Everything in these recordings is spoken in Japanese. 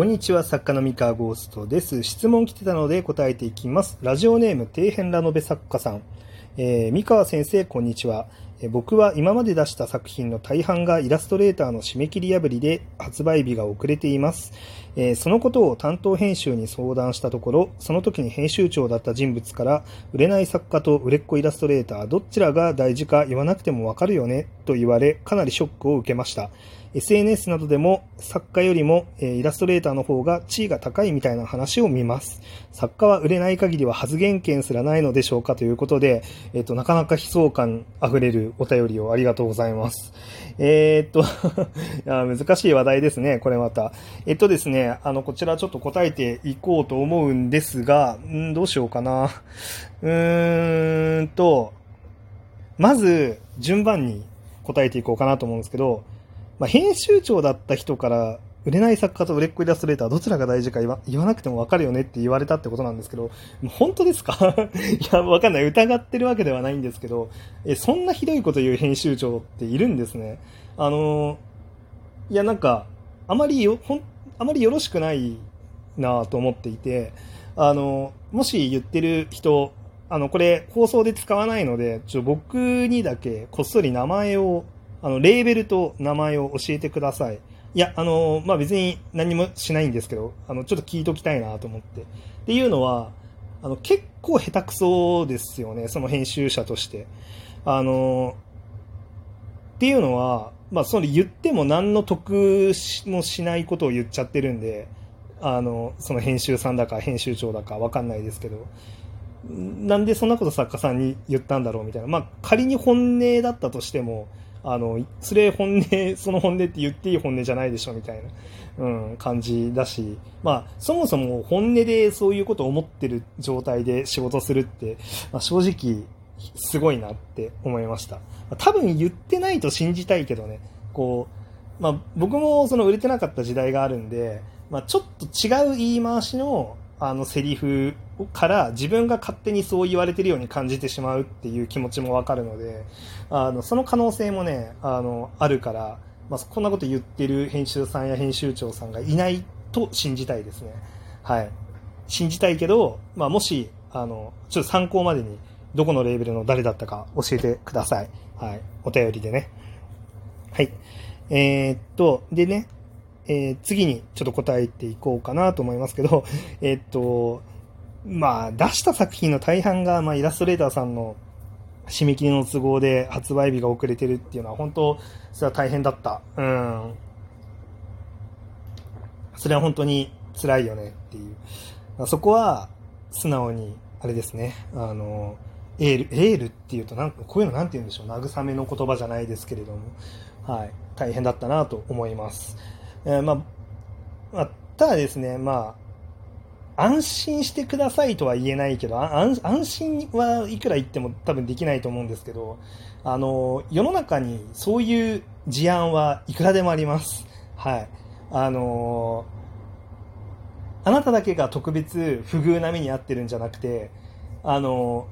こんにちは、作家の三河ゴーストです。質問来てたので答えていきます。ラジオネーム、底辺ラノベ作家さん。えー三河先生、こんにちは。僕は今まで出した作品の大半がイラストレーターの締め切り破りで発売日が遅れています。えそのことを担当編集に相談したところ、その時に編集長だった人物から、売れない作家と売れっ子イラストレーター、どちらが大事か言わなくてもわかるよね、と言われ、かなりショックを受けました。SNS などでも作家よりも、えイラストレーターの方が地位が高いみたいな話を見ます。作家は売れない限りは発言権すらないのでしょうかということで、えっ、と、なかなか悲壮感溢れるお便りをありがとうございます。えーっと、難しい話題ですね、これまた。えっとですね、あの、こちらちょっと答えていこうと思うんですが、んどうしようかな。うーんと、まず、順番に答えていこうかなと思うんですけど、まあ、編集長だった人から、売れない作家と売れっ子イラストレーターどちらが大事か言わなくてもわかるよねって言われたってことなんですけど、本当ですか？いや、わかんない。疑ってるわけではないんですけど、え、そんなひどいこと言う編集長っているんですね。あの、いや、なんか、あまりよ、ほん、あまりよろしくないなと思っていて、あの、もし言ってる人、あの、これ放送で使わないので、ちょ、僕にだけこっそり名前を、あの、レーベルと名前を教えてください。いや、あの、まあ、別に何もしないんですけど、あの、ちょっと聞いときたいなと思って。っていうのは、あの、結構下手くそですよね、その編集者として。あの、っていうのは、まあ、その言っても何の得もしないことを言っちゃってるんで、あの、その編集さんだか編集長だかわかんないですけど、なんでそんなこと作家さんに言ったんだろうみたいな。まあ、仮に本音だったとしても、あの、それ本音、その本音って言っていい本音じゃないでしょみたいな、うん、感じだし、まあ、そもそも本音でそういうことを思ってる状態で仕事するって、まあ、正直、すごいなって思いました。多分言ってないと信じたいけどね、こう、まあ、僕もその売れてなかった時代があるんで、まあ、ちょっと違う言い回しの、あのセリフから自分が勝手にそう言われてるように感じてしまうっていう気持ちもわかるので、あの、その可能性もね、あの、あるから、まあ、こんなこと言ってる編集さんや編集長さんがいないと信じたいですね。はい。信じたいけど、まあ、もし、あの、ちょっと参考までに、どこのレーベルの誰だったか教えてください。はい。お便りでね。はい。えーっと、でね、えー次にちょっと答えていこうかなと思いますけど、えっと、まあ、出した作品の大半が、まあ、イラストレーターさんの締め切りの都合で発売日が遅れてるっていうのは、本当、それは大変だった。うん。それは本当に辛いよねっていう。そこは、素直に、あれですね、あの、エール、エールっていうとなんか、こういうのなんて言うんでしょう、慰めの言葉じゃないですけれども、はい、大変だったなと思います。えーまあ、ま、ただですね、まあ、安心してくださいとは言えないけど、安安心はいくら言っても多分できないと思うんですけど、あの、世の中にそういう事案はいくらでもあります。はい。あの、あなただけが特別不遇な目に遭ってるんじゃなくて、あの、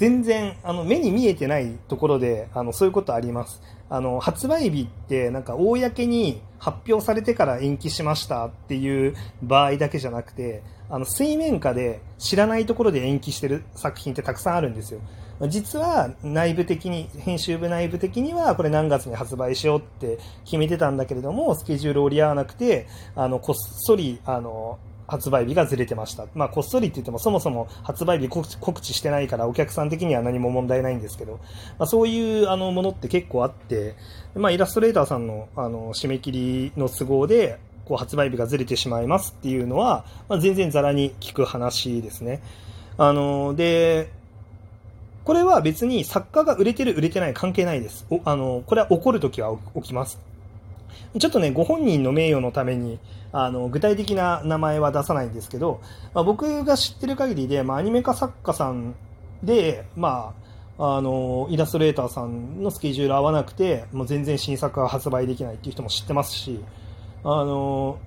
全然あの目に見えてないところであのそういうことありますあの発売日ってなんか公に発表されてから延期しましたっていう場合だけじゃなくてあの水面下で知らないところで延期してる作品ってたくさんあるんですよ。実は内部的に編集部内部的にはこれ何月に発売しようって決めてたんだけれどもスケジュール折り合わなくてあのこっそりあの発売日がずれてました。まあ、こっそりって言っても、そもそも発売日告知してないから、お客さん的には何も問題ないんですけど、まあ、そういうあのものって結構あって、まあ、イラストレーターさんのあの締め切りの都合で、こう発売日がずれてしまいますっていうのは、まあ、全然ざらに聞く話ですね。あの、で、これは別に作家が売れてる売れてない関係ないです。おあの、これは起こるときは起きます。ちょっとね、ご本人の名誉のために、あの、具体的な名前は出さないんですけど、まあ、僕が知ってる限りで、まあ、アニメ化作家さんで、まあ、あの、イラストレーターさんのスケジュール合わなくて、もう全然新作が発売できないっていう人も知ってますし、あの、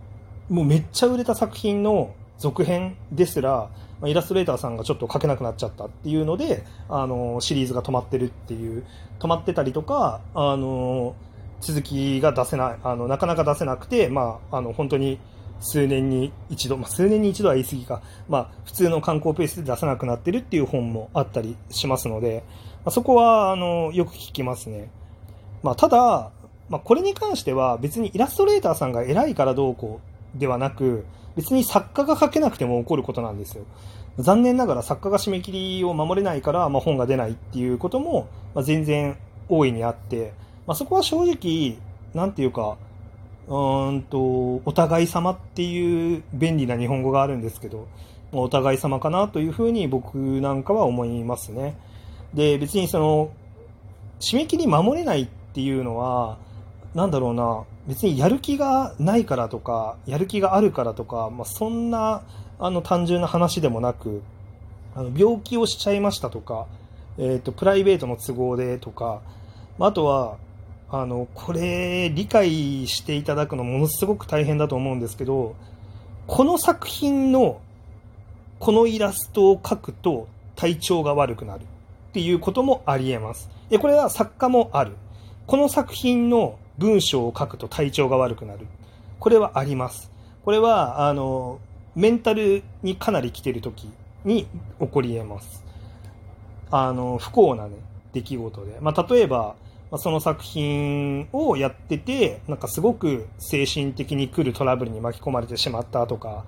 もうめっちゃ売れた作品の続編ですら、イラストレーターさんがちょっと書けなくなっちゃったっていうので、あの、シリーズが止まってるっていう、止まってたりとか、あの、続きが出せない、あの、なかなか出せなくて、まあ、あの、本当に、数年に一度、まあ、数年に一度は言い過ぎか、まあ、普通の観光ペースで出さなくなってるっていう本もあったりしますので、まあ、そこはあのよく聞きますね。まあ、ただ、まあ、これに関しては別にイラストレーターさんが偉いからどうこうではなく、別に作家が書けなくても起こることなんですよ。残念ながら作家が締め切りを守れないから、まあ、本が出ないっていうことも、まあ、全然大いにあって、まあ、そこは正直、なんていうか、うんと、お互い様っていう便利な日本語があるんですけど、お互い様かなというふうに僕なんかは思いますね。で、別にその、締め切り守れないっていうのは、なんだろうな、別にやる気がないからとか、やる気があるからとか、まあ、そんな、あの、単純な話でもなく、あの病気をしちゃいましたとか、えっ、ー、と、プライベートの都合でとか、あとは、あの、これ、理解していただくのものすごく大変だと思うんですけど、この作品の、このイラストを描くと体調が悪くなるっていうこともあり得ます。で、これは作家もある。この作品の文章を書くと体調が悪くなる。これはあります。これは、あの、メンタルにかなり来てる時に起こり得ます。あの、不幸なね、出来事で。まあ、例えば、まあ、その作品をやってて、なんかすごく精神的に来るトラブルに巻き込まれてしまったとか、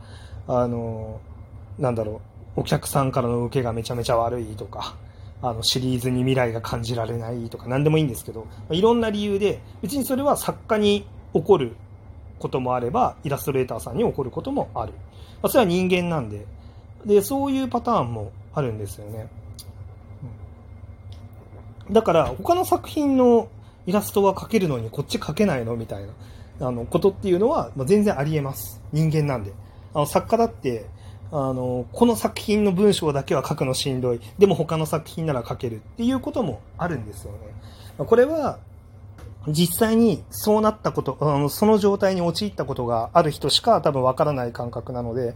あの、なんだろう、お客さんからの受けがめちゃめちゃ悪いとか、あのシリーズに未来が感じられないとか何でもいいんですけど、いろんな理由で、別にそれは作家に起こることもあれば、イラストレーターさんに起こることもある。まあ、それは人間なんで、で、そういうパターンもあるんですよね。だから他の作品のイラストは描けるのにこっち描けないのみたいなあのことっていうのは、ま、全然ありえます。人間なんで。あの作家だってあのこの作品の文章だけは書くのしんどい。でも他の作品なら書けるっていうこともあるんですよね。これは実際にそうなったこと、あのその状態に陥ったことがある人しか多分わからない感覚なので、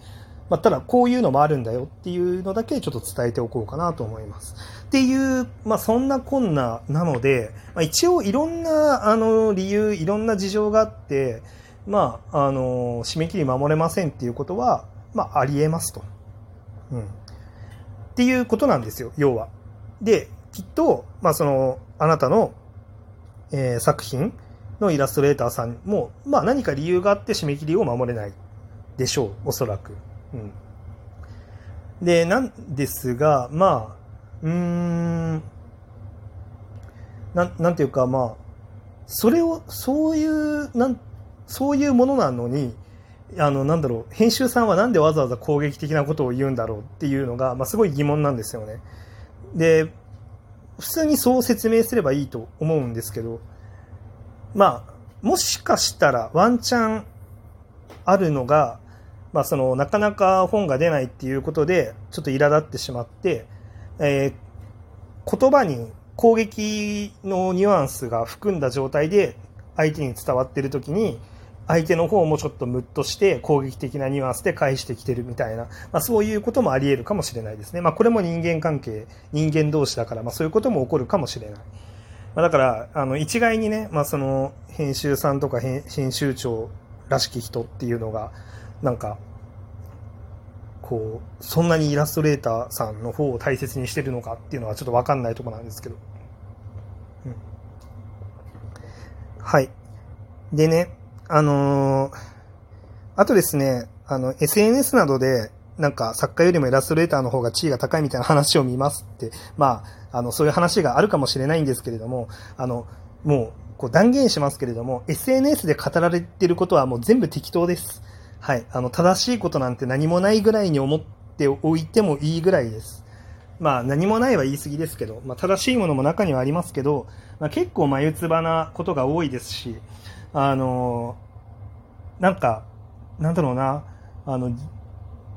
まあ、ただこういうのもあるんだよっていうのだけちょっと伝えておこうかなと思います。っていう、まあ、そんなこんななので、まあ、一応いろんなあの理由、いろんな事情があって、まあ、あの、締め切り守れませんっていうことは、まあ、あり得ますと。うん。っていうことなんですよ、要は。で、きっと、まあ、その、あなたの、えー、作品のイラストレーターさんも、まあ、何か理由があって締め切りを守れないでしょう、おそらく。うん。で、なんですが、まあ、うーん、ななんていうか、まあ、それを、そういう、なん、そういうものなのに、あの、なんだろう、編集さんはなんでわざわざ攻撃的なことを言うんだろうっていうのが、まあ、すごい疑問なんですよね。で、普通にそう説明すればいいと思うんですけど、まあ、もしかしたらワンチャンあるのが、まあ、そのなかなか本が出ないっていうことでちょっと苛立ってしまって、えー、言葉に攻撃のニュアンスが含んだ状態で相手に伝わってる時に相手の方もちょっとムッとして攻撃的なニュアンスで返してきてるみたいな、まあ、そういうこともあり得るかもしれないですね。まあ、これも人間関係、人間同士だから、まあ、そういうことも起こるかもしれない。ま、だから、あの、一概にね、まあ、その、編集さんとか編集長らしき人っていうのが、なんか、こう、そんなにイラストレーターさんの方を大切にしてるのかっていうのはちょっとわかんないとこなんですけど。うん。はい。でね、あのー、あとですね、あの、SNS などで、なんか作家よりもイラストレーターの方が地位が高いみたいな話を見ますって、まあ、あの、そういう話があるかもしれないんですけれども、あの、もう、こう断言しますけれども、SNS で語られてることはもう全部適当です。はい。あの、正しいことなんて何もないぐらいに思っておいてもいいぐらいです。まあ、何もないは言い過ぎですけど、まあ、正しいものも中にはありますけど、まあ、結構眉唾なことが多いですし、あの、なんか、なんだろうな、あの、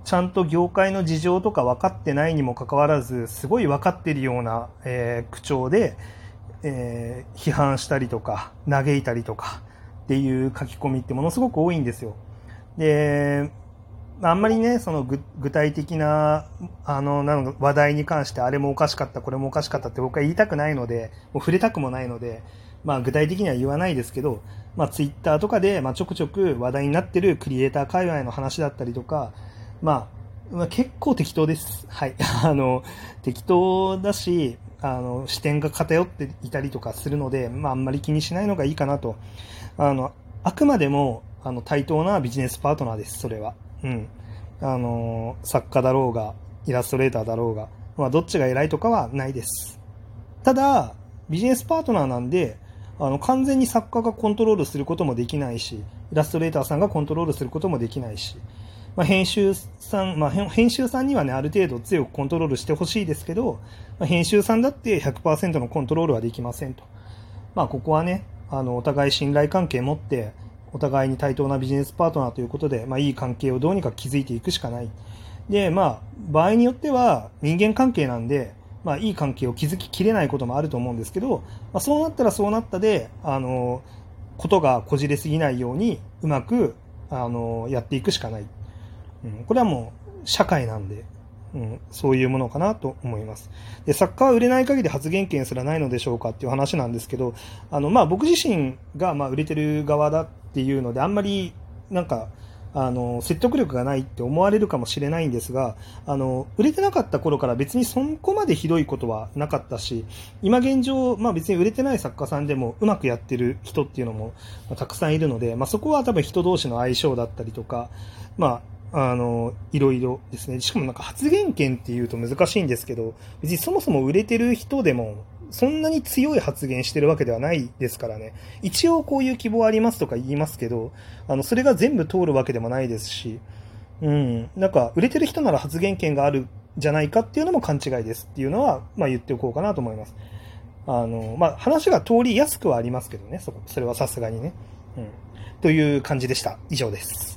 ちゃんと業界の事情とか分かってないにもかかわらず、すごい分かってるような、えー、口調で、えー、批判したりとか、嘆いたりとかっていう書き込みってものすごく多いんですよ。で、あんまりね、その具体的な、あの、なの話題に関してあれもおかしかった、これもおかしかったって僕は言いたくないので、もう触れたくもないので、まあ具体的には言わないですけど、まあツイッターとかで、まあちょくちょく話題になってるクリエイター界隈の話だったりとか、まあ、まあ、結構適当です。はい。あの、適当だし、あの、視点が偏っていたりとかするので、まああんまり気にしないのがいいかなと。あの、あくまでも、あの、対等なビジネスパートナーです、それは。うん。あの、作家だろうが、イラストレーターだろうが、まあどっちが偉いとかはないです。ただ、ビジネスパートナーなんで、あの、完全に作家がコントロールすることもできないし、イラストレーターさんがコントロールすることもできないし、まあ、編集さん、まあ、編集さんにはね、ある程度強くコントロールしてほしいですけど、まあ、編集さんだって100%のコントロールはできませんと。まあ、ここはね、あの、お互い信頼関係持って、お互いに対等なビジネスパートナーということで、まあ、いい関係をどうにか築いていくしかない。で、まあ、場合によっては人間関係なんで、まあ、いい関係を築ききれないこともあると思うんですけど、まあ、そうなったらそうなったで、あの、ことがこじれすぎないように、うまく、あの、やっていくしかない。うん、これはもう、社会なんで、うん、そういうものかなと思います。で、作家は売れない限り発言権すらないのでしょうかっていう話なんですけど、あの、まあ、僕自身が、まあ、売れてる側だっていうので、あんまり、なんか、あの、説得力がないって思われるかもしれないんですが、あの、売れてなかった頃から別にそこまでひどいことはなかったし、今現状、まあ別に売れてない作家さんでもうまくやってる人っていうのもたくさんいるので、まあそこは多分人同士の相性だったりとか、まあ、あの、いろいろですね。しかもなんか発言権っていうと難しいんですけど、別にそもそも売れてる人でも、そんなに強い発言してるわけではないですからね。一応こういう希望ありますとか言いますけど、あの、それが全部通るわけでもないですし、うん。なんか、売れてる人なら発言権があるじゃないかっていうのも勘違いですっていうのは、まあ言っておこうかなと思います。あの、まあ話が通りやすくはありますけどね、そこ、それはさすがにね。うん。という感じでした。以上です。